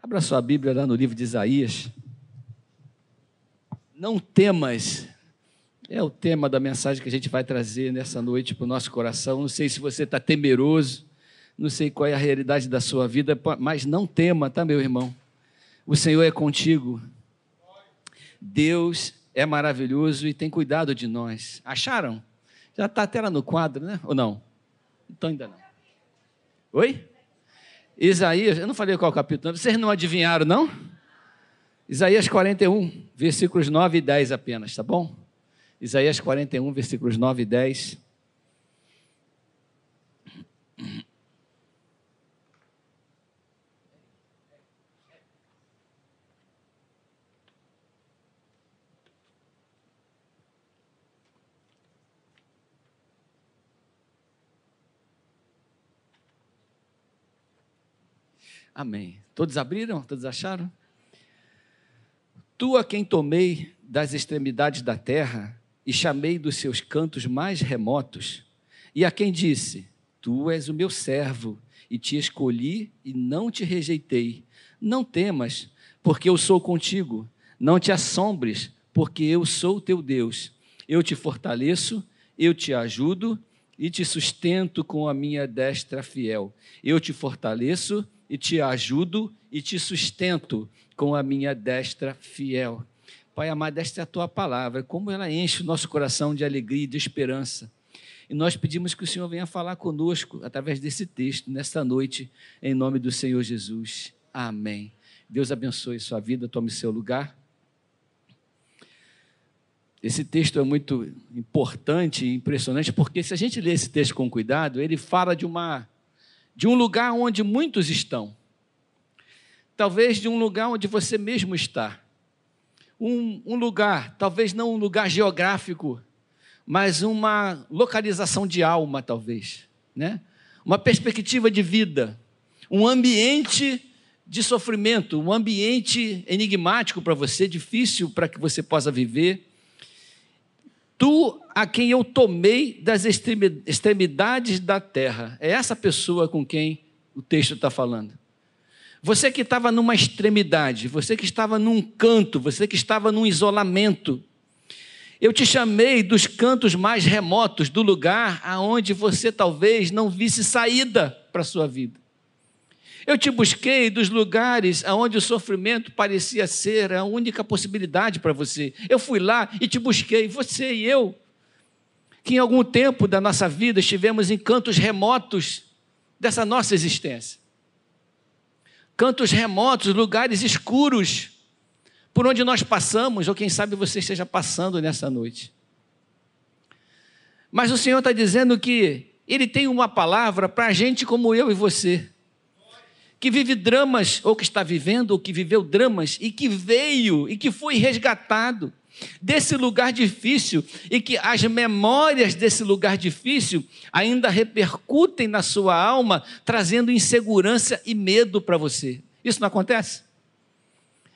Abra sua Bíblia lá no livro de Isaías. Não temas, é o tema da mensagem que a gente vai trazer nessa noite para o nosso coração. Não sei se você está temeroso, não sei qual é a realidade da sua vida, mas não tema, tá, meu irmão? O Senhor é contigo. Deus é maravilhoso e tem cuidado de nós. Acharam? Já está até lá no quadro, né? Ou não? Então ainda não. Oi? Isaías, eu não falei qual capítulo, vocês não adivinharam, não? Isaías 41, versículos 9 e 10 apenas, tá bom? Isaías 41, versículos 9 e 10. Amém. Todos abriram? Todos acharam? Tu a quem tomei das extremidades da terra e chamei dos seus cantos mais remotos, e a quem disse: Tu és o meu servo, e te escolhi e não te rejeitei. Não temas, porque eu sou contigo. Não te assombres, porque eu sou teu Deus. Eu te fortaleço, eu te ajudo e te sustento com a minha destra fiel. Eu te fortaleço e te ajudo e te sustento com a minha destra fiel. Pai amado, esta é a tua palavra, como ela enche o nosso coração de alegria e de esperança. E nós pedimos que o Senhor venha falar conosco através desse texto, nesta noite, em nome do Senhor Jesus. Amém. Deus abençoe sua vida, tome seu lugar. Esse texto é muito importante e impressionante, porque se a gente ler esse texto com cuidado, ele fala de uma de um lugar onde muitos estão. Talvez de um lugar onde você mesmo está. Um, um lugar, talvez não um lugar geográfico, mas uma localização de alma, talvez. Né? Uma perspectiva de vida. Um ambiente de sofrimento, um ambiente enigmático para você, difícil para que você possa viver Tu a quem eu tomei das extremidades da terra. É essa pessoa com quem o texto está falando. Você que estava numa extremidade, você que estava num canto, você que estava num isolamento. Eu te chamei dos cantos mais remotos, do lugar aonde você talvez não visse saída para a sua vida. Eu te busquei dos lugares onde o sofrimento parecia ser a única possibilidade para você. Eu fui lá e te busquei, você e eu, que em algum tempo da nossa vida estivemos em cantos remotos dessa nossa existência. Cantos remotos, lugares escuros, por onde nós passamos, ou quem sabe você esteja passando nessa noite. Mas o Senhor está dizendo que Ele tem uma palavra para gente como eu e você que vive dramas, ou que está vivendo, ou que viveu dramas, e que veio, e que foi resgatado desse lugar difícil, e que as memórias desse lugar difícil ainda repercutem na sua alma, trazendo insegurança e medo para você. Isso não acontece?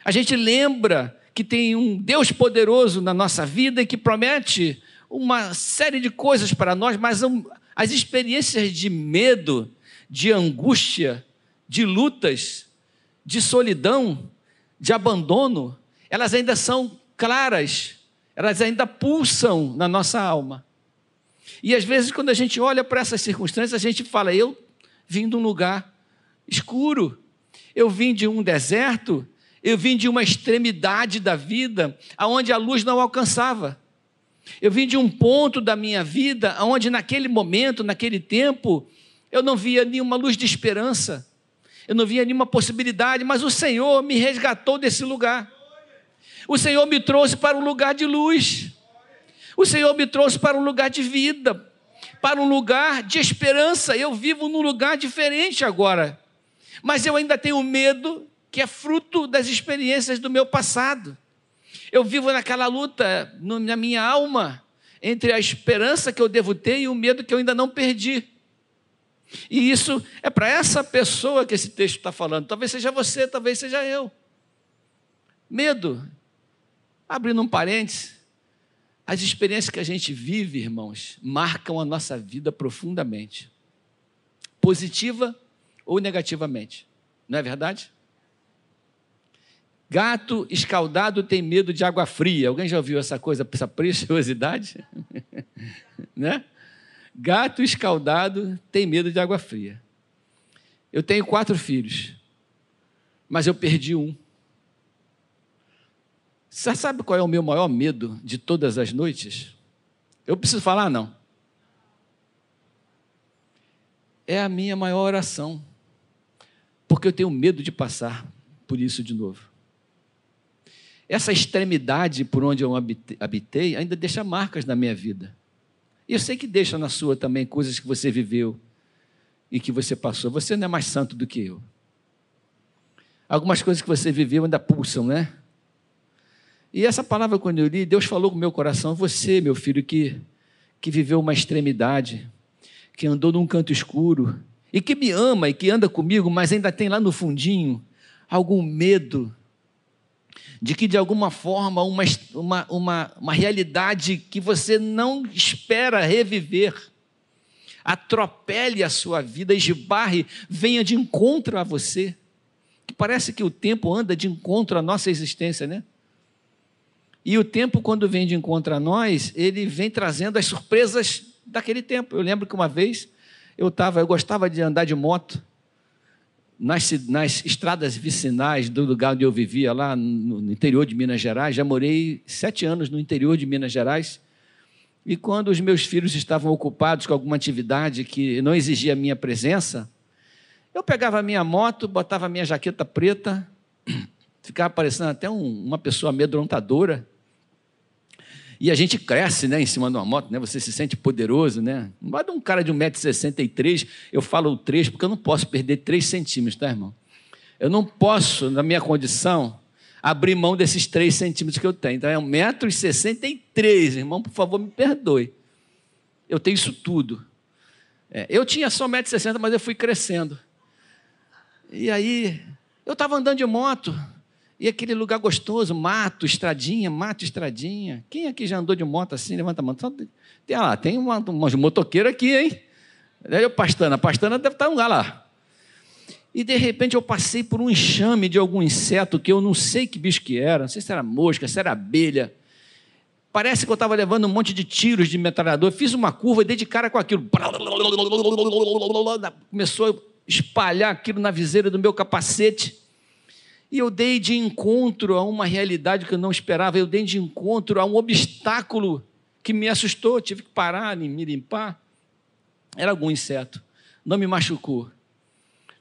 A gente lembra que tem um Deus poderoso na nossa vida e que promete uma série de coisas para nós, mas as experiências de medo, de angústia, de lutas, de solidão, de abandono, elas ainda são claras, elas ainda pulsam na nossa alma. E às vezes, quando a gente olha para essas circunstâncias, a gente fala: eu vim de um lugar escuro, eu vim de um deserto, eu vim de uma extremidade da vida, aonde a luz não alcançava. Eu vim de um ponto da minha vida onde, naquele momento, naquele tempo, eu não via nenhuma luz de esperança eu não via nenhuma possibilidade, mas o Senhor me resgatou desse lugar. O Senhor me trouxe para um lugar de luz. O Senhor me trouxe para um lugar de vida, para um lugar de esperança. Eu vivo num lugar diferente agora. Mas eu ainda tenho medo que é fruto das experiências do meu passado. Eu vivo naquela luta na minha alma entre a esperança que eu devo ter e o medo que eu ainda não perdi. E isso é para essa pessoa que esse texto está falando. Talvez seja você, talvez seja eu. Medo. Abrindo um parênteses, as experiências que a gente vive, irmãos, marcam a nossa vida profundamente, positiva ou negativamente. Não é verdade? Gato escaldado tem medo de água fria. Alguém já ouviu essa coisa, essa preciosidade? né? Gato escaldado tem medo de água fria. Eu tenho quatro filhos, mas eu perdi um. Você sabe qual é o meu maior medo de todas as noites? Eu preciso falar, não. É a minha maior oração, porque eu tenho medo de passar por isso de novo. Essa extremidade por onde eu habitei ainda deixa marcas na minha vida. E eu sei que deixa na sua também coisas que você viveu e que você passou. Você não é mais santo do que eu. Algumas coisas que você viveu ainda pulsam, né? E essa palavra, quando eu li, Deus falou com o meu coração: você, meu filho, que, que viveu uma extremidade, que andou num canto escuro, e que me ama e que anda comigo, mas ainda tem lá no fundinho algum medo de que de alguma forma uma, uma, uma, uma realidade que você não espera reviver atropele a sua vida, esbarre, venha de encontro a você. Que parece que o tempo anda de encontro à nossa existência, né? E o tempo, quando vem de encontro a nós, ele vem trazendo as surpresas daquele tempo. Eu lembro que uma vez eu estava, eu gostava de andar de moto nas, nas estradas vicinais do lugar onde eu vivia, lá no, interior de Minas Gerais. Já morei sete anos no interior de Minas Gerais. E quando os meus filhos estavam ocupados com alguma atividade que não exigia a minha presença, eu pegava a minha moto, botava a minha jaqueta preta, ficava parecendo até um, uma pessoa amedrontadora, e a gente cresce né, em cima de uma moto, né? Você se sente poderoso, né? Não de um cara de 1,63m, eu falo 3 porque eu não posso perder 3 centímetros, tá, irmão? Eu não posso, na minha condição, abrir mão desses 3 centímetros que eu tenho. Então é 1,63m, irmão, por favor, me perdoe. Eu tenho isso tudo. É, eu tinha só 1,60m, mas eu fui crescendo. E aí, eu estava andando de moto, e aquele lugar gostoso, mato, estradinha, mato, estradinha. Quem aqui já andou de moto assim? Levanta a mão. Tem, lá, tem uma, uma motoqueira aqui, hein? Aí eu pastando, a pastana deve estar um lugar lá. E de repente eu passei por um enxame de algum inseto que eu não sei que bicho que era, não sei se era mosca, se era abelha. Parece que eu estava levando um monte de tiros de metralhador. Fiz uma curva e dei de cara com aquilo. Começou a espalhar aquilo na viseira do meu capacete. E eu dei de encontro a uma realidade que eu não esperava, eu dei de encontro a um obstáculo que me assustou, tive que parar me limpar. Era algum inseto, não me machucou.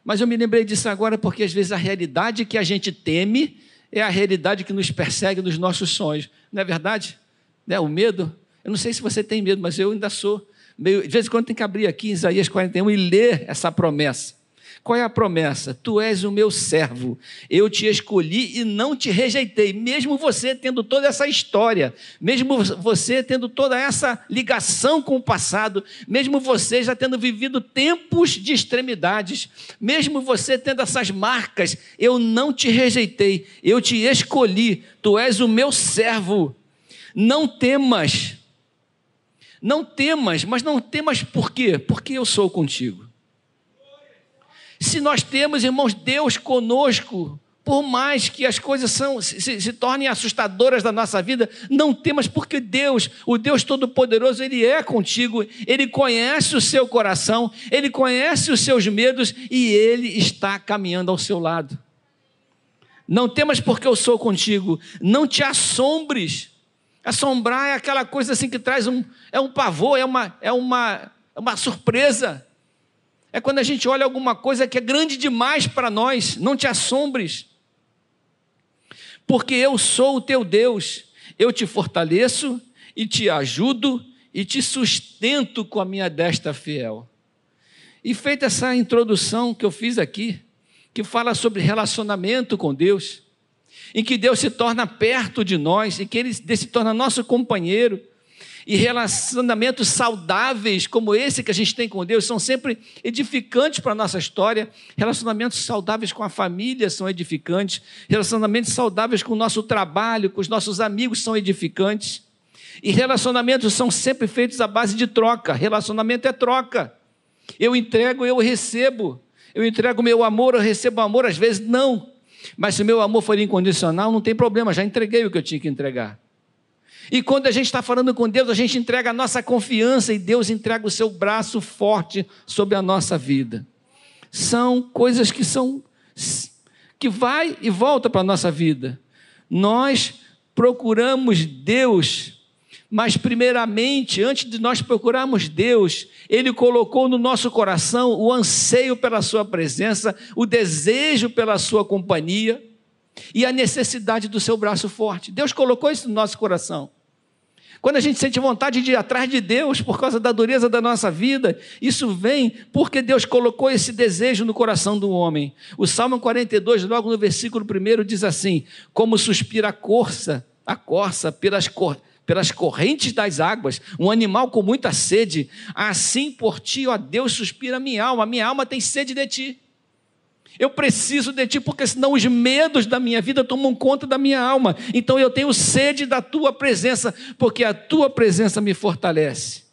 Mas eu me lembrei disso agora porque às vezes a realidade que a gente teme é a realidade que nos persegue nos nossos sonhos. Não é verdade? Né? O medo. Eu não sei se você tem medo, mas eu ainda sou. Meio, de vez em quando tem que abrir aqui Isaías 41 e ler essa promessa. Qual é a promessa? Tu és o meu servo, eu te escolhi e não te rejeitei, mesmo você tendo toda essa história, mesmo você tendo toda essa ligação com o passado, mesmo você já tendo vivido tempos de extremidades, mesmo você tendo essas marcas, eu não te rejeitei, eu te escolhi, tu és o meu servo. Não temas, não temas, mas não temas por quê? Porque eu sou contigo. Se nós temos, irmãos, Deus conosco, por mais que as coisas são, se, se, tornem assustadoras da nossa vida, não temas, porque Deus, o Deus Todo-Poderoso, Ele é contigo, Ele conhece o seu coração, Ele conhece os seus medos e Ele está caminhando ao seu lado. Não temas, porque eu sou contigo, não te assombres. Assombrar é aquela coisa assim que traz um, é um pavor, é uma, é uma, é uma surpresa. É quando a gente olha alguma coisa que é grande demais para nós, não te assombres. Porque eu sou o teu Deus, eu te fortaleço e te ajudo e te sustento com a minha destra fiel. E feita essa introdução que eu fiz aqui, que fala sobre relacionamento com Deus, em que Deus se torna perto de nós e que Ele se torna nosso companheiro, e relacionamentos saudáveis como esse que a gente tem com Deus são sempre edificantes para a nossa história. Relacionamentos saudáveis com a família são edificantes. Relacionamentos saudáveis com o nosso trabalho, com os nossos amigos são edificantes. E relacionamentos são sempre feitos à base de troca. Relacionamento é troca. Eu entrego, eu recebo. Eu entrego meu amor, eu recebo amor, às vezes não. Mas se meu amor for incondicional, não tem problema, já entreguei o que eu tinha que entregar. E quando a gente está falando com Deus, a gente entrega a nossa confiança e Deus entrega o seu braço forte sobre a nossa vida. São coisas que são que vai e volta para a nossa vida. Nós procuramos Deus mas, primeiramente, antes de nós procurarmos Deus, Ele colocou no nosso coração o anseio pela Sua presença, o desejo pela Sua companhia e a necessidade do Seu braço forte. Deus colocou isso no nosso coração. Quando a gente sente vontade de ir atrás de Deus por causa da dureza da nossa vida, isso vem porque Deus colocou esse desejo no coração do homem. O Salmo 42, logo no versículo 1, diz assim: Como suspira a corça, a corça pelas corças pelas correntes das águas, um animal com muita sede, assim por ti, ó Deus, suspira a minha alma, a minha alma tem sede de ti. Eu preciso de ti, porque senão os medos da minha vida tomam conta da minha alma. Então eu tenho sede da tua presença, porque a tua presença me fortalece.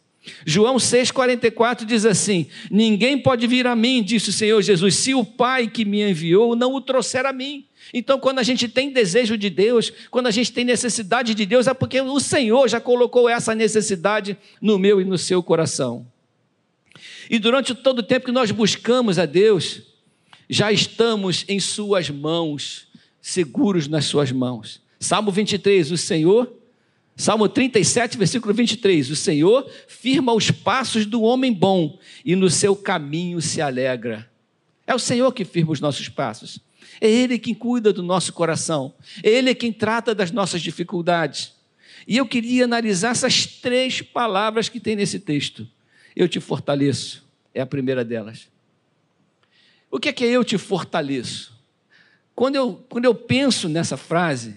João 6,44 diz assim: Ninguém pode vir a mim, disse o Senhor Jesus, se o Pai que me enviou não o trouxer a mim. Então, quando a gente tem desejo de Deus, quando a gente tem necessidade de Deus, é porque o Senhor já colocou essa necessidade no meu e no seu coração. E durante todo o tempo que nós buscamos a Deus, já estamos em Suas mãos, seguros nas Suas mãos. Salmo 23, o Senhor. Salmo 37, versículo 23: O Senhor firma os passos do homem bom e no seu caminho se alegra. É o Senhor que firma os nossos passos. É Ele quem cuida do nosso coração. É Ele quem trata das nossas dificuldades. E eu queria analisar essas três palavras que tem nesse texto. Eu te fortaleço, é a primeira delas. O que é que eu te fortaleço? Quando eu, quando eu penso nessa frase,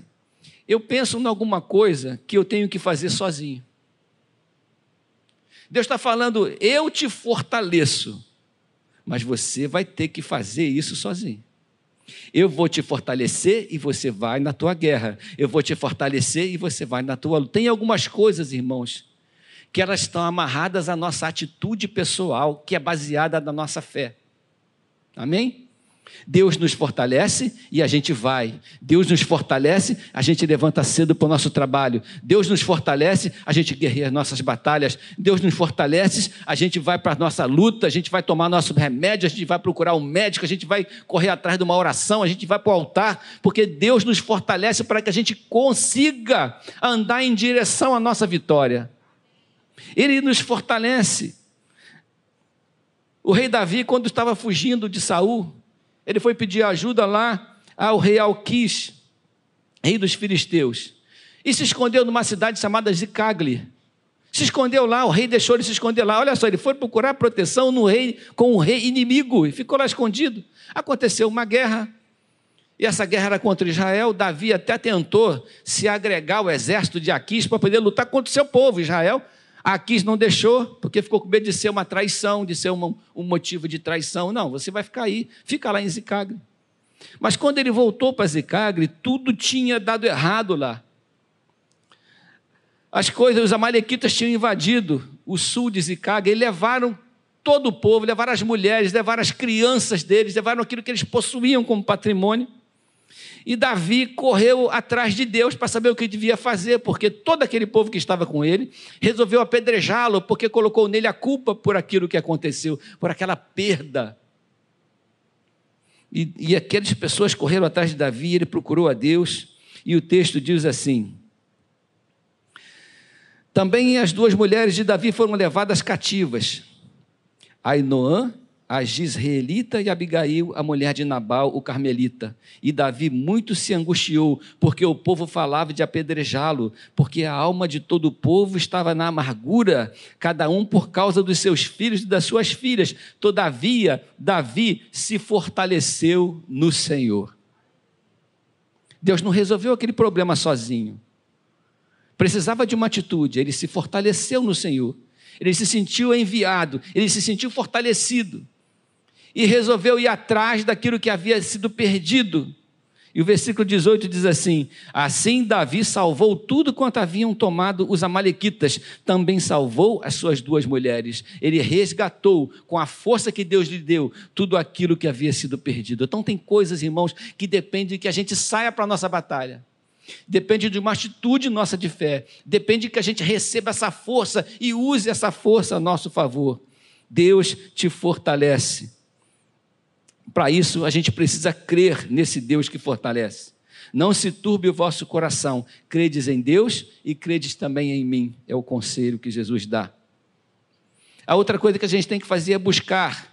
eu penso em alguma coisa que eu tenho que fazer sozinho. Deus está falando, eu te fortaleço, mas você vai ter que fazer isso sozinho. Eu vou te fortalecer e você vai na tua guerra. Eu vou te fortalecer e você vai na tua luta. Tem algumas coisas, irmãos, que elas estão amarradas à nossa atitude pessoal, que é baseada na nossa fé. Amém? Deus nos fortalece e a gente vai. Deus nos fortalece, a gente levanta cedo para o nosso trabalho. Deus nos fortalece, a gente guerreia as nossas batalhas. Deus nos fortalece, a gente vai para a nossa luta, a gente vai tomar nosso remédio, a gente vai procurar um médico, a gente vai correr atrás de uma oração, a gente vai para o altar, porque Deus nos fortalece para que a gente consiga andar em direção à nossa vitória. Ele nos fortalece. O rei Davi, quando estava fugindo de Saul, ele foi pedir ajuda lá ao rei Alquis, rei dos filisteus, e se escondeu numa cidade chamada Zicagli. Se escondeu lá, o rei deixou ele se esconder lá. Olha só, ele foi procurar proteção no rei com um rei inimigo e ficou lá escondido. Aconteceu uma guerra, e essa guerra era contra Israel. Davi até tentou se agregar ao exército de Aquis para poder lutar contra o seu povo, Israel. Aquis não deixou, porque ficou com medo de ser uma traição, de ser um, um motivo de traição. Não, você vai ficar aí, fica lá em Zicagre. Mas quando ele voltou para Zicagre, tudo tinha dado errado lá. As coisas, os amalequitas tinham invadido o sul de Zicagre e levaram todo o povo, levaram as mulheres, levaram as crianças deles, levaram aquilo que eles possuíam como patrimônio. E Davi correu atrás de Deus para saber o que devia fazer, porque todo aquele povo que estava com ele resolveu apedrejá-lo, porque colocou nele a culpa por aquilo que aconteceu, por aquela perda. E, e aquelas pessoas correram atrás de Davi, ele procurou a Deus, e o texto diz assim: Também as duas mulheres de Davi foram levadas cativas, Ainoã a Gisraelita e Abigail, a mulher de Nabal, o carmelita. E Davi muito se angustiou, porque o povo falava de apedrejá-lo, porque a alma de todo o povo estava na amargura, cada um por causa dos seus filhos e das suas filhas. Todavia, Davi se fortaleceu no Senhor. Deus não resolveu aquele problema sozinho. Precisava de uma atitude, ele se fortaleceu no Senhor. Ele se sentiu enviado, ele se sentiu fortalecido e resolveu ir atrás daquilo que havia sido perdido. E o versículo 18 diz assim: Assim Davi salvou tudo quanto haviam tomado os Amalequitas, também salvou as suas duas mulheres. Ele resgatou, com a força que Deus lhe deu, tudo aquilo que havia sido perdido. Então, tem coisas, irmãos, que dependem de que a gente saia para a nossa batalha. Depende de uma atitude nossa de fé. Depende de que a gente receba essa força e use essa força a nosso favor. Deus te fortalece. Para isso, a gente precisa crer nesse Deus que fortalece. Não se turbe o vosso coração. Credes em Deus e credes também em mim. É o conselho que Jesus dá. A outra coisa que a gente tem que fazer é buscar.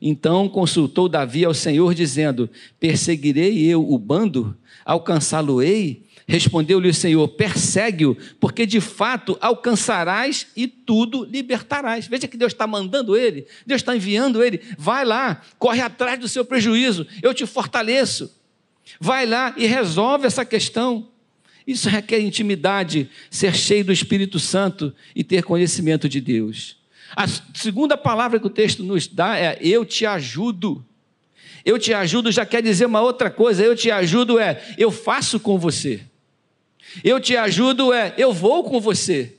Então consultou Davi ao Senhor, dizendo: Perseguirei eu o bando? Alcançá-lo-ei? Respondeu-lhe o Senhor: Persegue-o, porque de fato alcançarás e tudo libertarás. Veja que Deus está mandando ele, Deus está enviando ele. Vai lá, corre atrás do seu prejuízo, eu te fortaleço. Vai lá e resolve essa questão. Isso requer intimidade, ser cheio do Espírito Santo e ter conhecimento de Deus. A segunda palavra que o texto nos dá é: Eu te ajudo. Eu te ajudo já quer dizer uma outra coisa. Eu te ajudo é: Eu faço com você. Eu te ajudo é, eu vou com você.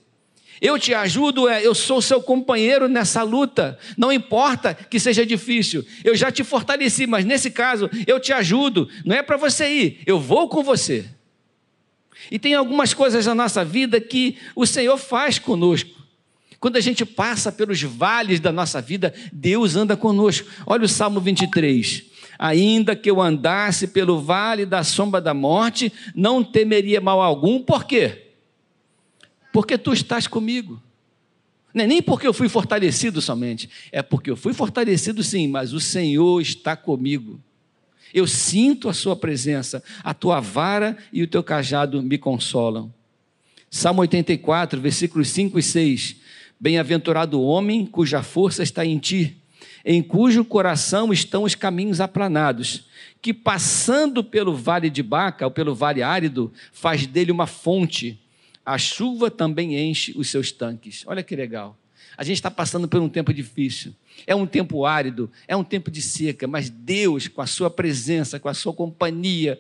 Eu te ajudo é, eu sou seu companheiro nessa luta. Não importa que seja difícil. Eu já te fortaleci, mas nesse caso eu te ajudo. Não é para você ir, eu vou com você. E tem algumas coisas na nossa vida que o Senhor faz conosco. Quando a gente passa pelos vales da nossa vida, Deus anda conosco. Olha o Salmo 23 ainda que eu andasse pelo vale da sombra da morte, não temeria mal algum, por quê? Porque tu estás comigo. Não é nem porque eu fui fortalecido somente, é porque eu fui fortalecido sim, mas o Senhor está comigo. Eu sinto a Sua presença, a tua vara e o teu cajado me consolam. Salmo 84, versículos 5 e 6. Bem-aventurado o homem cuja força está em ti em cujo coração estão os caminhos aplanados, que passando pelo vale de Baca, ou pelo vale árido, faz dele uma fonte. A chuva também enche os seus tanques. Olha que legal. A gente está passando por um tempo difícil. É um tempo árido, é um tempo de seca, mas Deus, com a sua presença, com a sua companhia,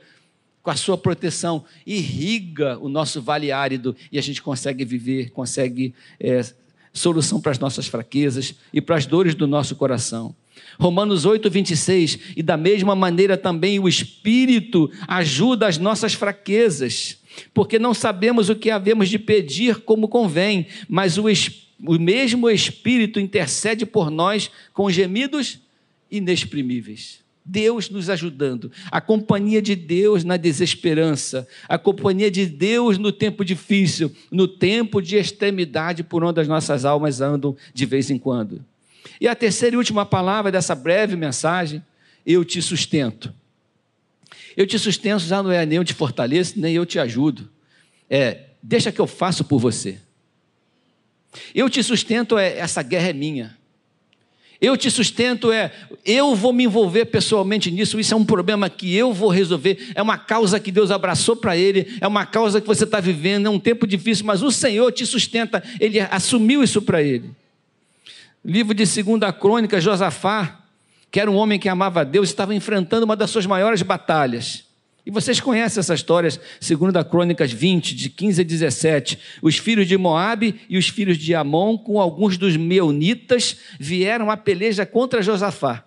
com a sua proteção, irriga o nosso vale árido e a gente consegue viver, consegue é, solução para as nossas fraquezas e para as dores do nosso coração. Romanos 8, 26, e da mesma maneira também o Espírito ajuda as nossas fraquezas, porque não sabemos o que havemos de pedir como convém, mas o, o mesmo Espírito intercede por nós com gemidos inexprimíveis. Deus nos ajudando, a companhia de Deus na desesperança, a companhia de Deus no tempo difícil, no tempo de extremidade por onde as nossas almas andam de vez em quando. E a terceira e última palavra dessa breve mensagem, eu te sustento. Eu te sustento já não é nem eu te fortaleço, nem eu te ajudo. É, deixa que eu faço por você. Eu te sustento é essa guerra é minha. Eu te sustento é, eu vou me envolver pessoalmente nisso, isso é um problema que eu vou resolver, é uma causa que Deus abraçou para ele, é uma causa que você está vivendo, é um tempo difícil, mas o Senhor te sustenta, ele assumiu isso para ele. Livro de 2 Crônica, Josafá, que era um homem que amava a Deus, estava enfrentando uma das suas maiores batalhas. E vocês conhecem essas histórias, segundo a Crônicas 20, de 15 a 17. Os filhos de Moabe e os filhos de Amon, com alguns dos meunitas, vieram a peleja contra Josafá.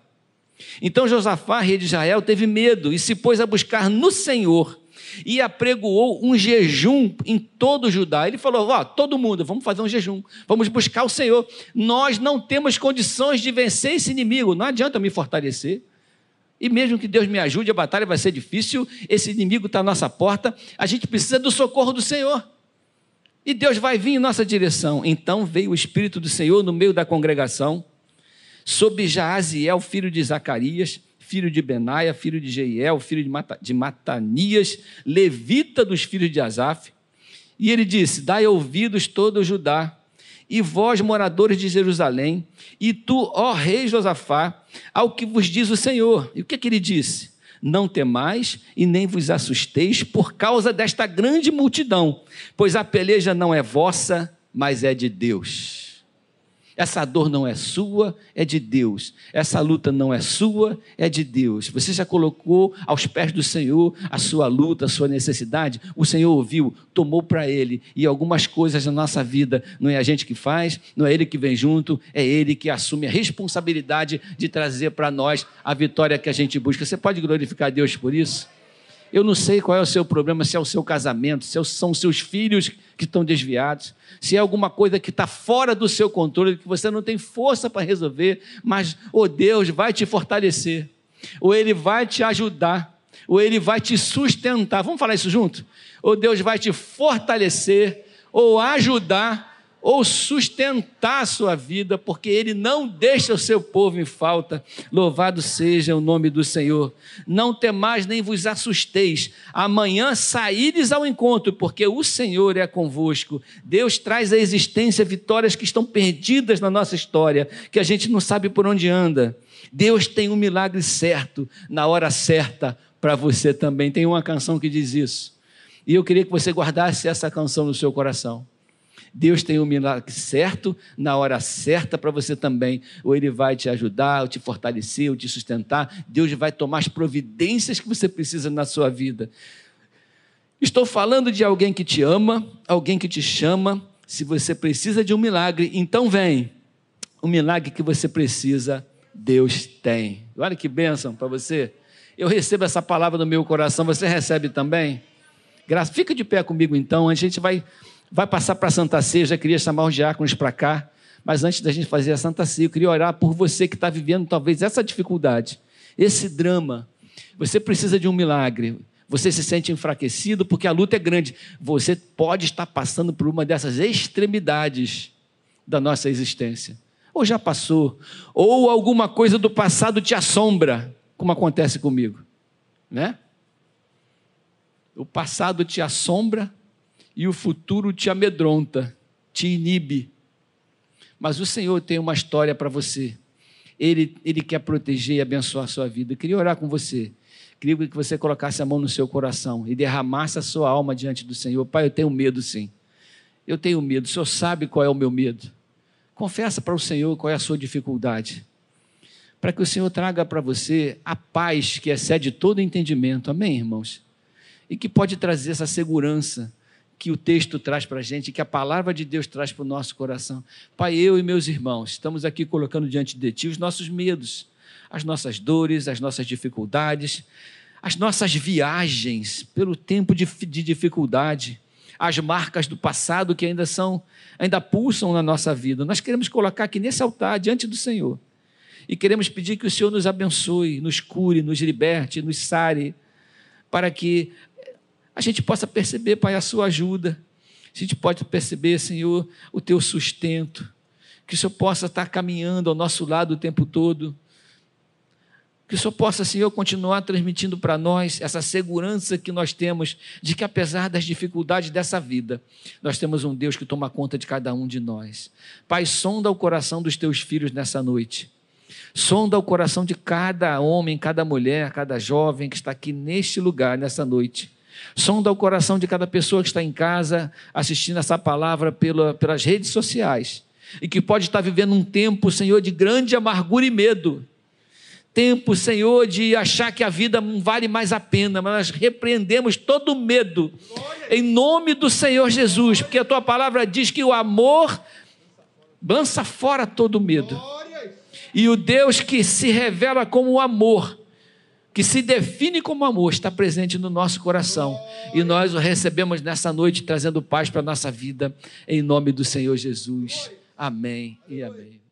Então Josafá, rei de Israel, teve medo e se pôs a buscar no Senhor e apregoou um jejum em todo o Judá. Ele falou: Ó, oh, todo mundo, vamos fazer um jejum, vamos buscar o Senhor. Nós não temos condições de vencer esse inimigo, não adianta me fortalecer. E mesmo que Deus me ajude, a batalha vai ser difícil, esse inimigo está à nossa porta, a gente precisa do socorro do Senhor. E Deus vai vir em nossa direção. Então veio o Espírito do Senhor no meio da congregação, sobre Jaaziel, filho de Zacarias, filho de Benaia, filho de Jeiel, filho de, Mata, de Matanias, levita dos filhos de Asaf. E ele disse: Dai ouvidos todo o Judá, e vós, moradores de Jerusalém, e tu, ó rei Josafá, ao que vos diz o Senhor. E o que, que ele disse? Não temais e nem vos assusteis por causa desta grande multidão, pois a peleja não é vossa, mas é de Deus. Essa dor não é sua, é de Deus. Essa luta não é sua, é de Deus. Você já colocou aos pés do Senhor a sua luta, a sua necessidade? O Senhor ouviu, tomou para Ele. E algumas coisas na nossa vida não é a gente que faz, não é Ele que vem junto, é Ele que assume a responsabilidade de trazer para nós a vitória que a gente busca. Você pode glorificar a Deus por isso? Eu não sei qual é o seu problema, se é o seu casamento, se são os seus filhos que estão desviados, se é alguma coisa que está fora do seu controle, que você não tem força para resolver, mas, oh Deus, vai te fortalecer, ou Ele vai te ajudar, ou Ele vai te sustentar. Vamos falar isso junto? Ou Deus vai te fortalecer, ou ajudar, ou sustentar a sua vida, porque Ele não deixa o seu povo em falta. Louvado seja o nome do Senhor. Não temais nem vos assusteis. Amanhã saíres ao encontro, porque o Senhor é convosco. Deus traz à existência vitórias que estão perdidas na nossa história, que a gente não sabe por onde anda. Deus tem um milagre certo, na hora certa, para você também. Tem uma canção que diz isso. E eu queria que você guardasse essa canção no seu coração. Deus tem um milagre certo, na hora certa para você também. Ou Ele vai te ajudar, ou te fortalecer, ou te sustentar. Deus vai tomar as providências que você precisa na sua vida. Estou falando de alguém que te ama, alguém que te chama. Se você precisa de um milagre, então vem. O milagre que você precisa, Deus tem. Olha que bênção para você. Eu recebo essa palavra no meu coração, você recebe também? Graça. Fica de pé comigo então, a gente vai vai passar para a Santa Ceia, já queria chamar os diáconos para cá, mas antes da gente fazer a Santa Ceia, eu queria orar por você que está vivendo talvez essa dificuldade, esse drama. Você precisa de um milagre. Você se sente enfraquecido porque a luta é grande. Você pode estar passando por uma dessas extremidades da nossa existência. Ou já passou, ou alguma coisa do passado te assombra, como acontece comigo, né? O passado te assombra e o futuro te amedronta, te inibe. Mas o Senhor tem uma história para você. Ele, ele quer proteger e abençoar a sua vida. Eu queria orar com você. Queria que você colocasse a mão no seu coração e derramasse a sua alma diante do Senhor. Pai, eu tenho medo sim. Eu tenho medo. O Senhor sabe qual é o meu medo. Confessa para o Senhor qual é a sua dificuldade. Para que o Senhor traga para você a paz que excede todo entendimento. Amém, irmãos? E que pode trazer essa segurança que o texto traz para a gente, que a palavra de Deus traz para o nosso coração. Pai, eu e meus irmãos, estamos aqui colocando diante de Ti os nossos medos, as nossas dores, as nossas dificuldades, as nossas viagens pelo tempo de, de dificuldade, as marcas do passado que ainda são, ainda pulsam na nossa vida. Nós queremos colocar aqui nesse altar, diante do Senhor. E queremos pedir que o Senhor nos abençoe, nos cure, nos liberte, nos sare, para que a gente possa perceber, Pai, a sua ajuda. A gente pode perceber, Senhor, o teu sustento. Que o Senhor possa estar caminhando ao nosso lado o tempo todo. Que o Senhor possa, Senhor, continuar transmitindo para nós essa segurança que nós temos de que, apesar das dificuldades dessa vida, nós temos um Deus que toma conta de cada um de nós. Pai, sonda o coração dos teus filhos nessa noite. Sonda o coração de cada homem, cada mulher, cada jovem que está aqui neste lugar, nessa noite. Sonda o coração de cada pessoa que está em casa assistindo essa palavra pela, pelas redes sociais e que pode estar vivendo um tempo, Senhor, de grande amargura e medo. Tempo, Senhor, de achar que a vida não vale mais a pena, mas nós repreendemos todo medo em nome do Senhor Jesus, porque a tua palavra diz que o amor lança fora todo medo. E o Deus que se revela como o amor que se define como amor, está presente no nosso coração. E nós o recebemos nessa noite, trazendo paz para a nossa vida, em nome do Senhor Jesus. Amém e amém.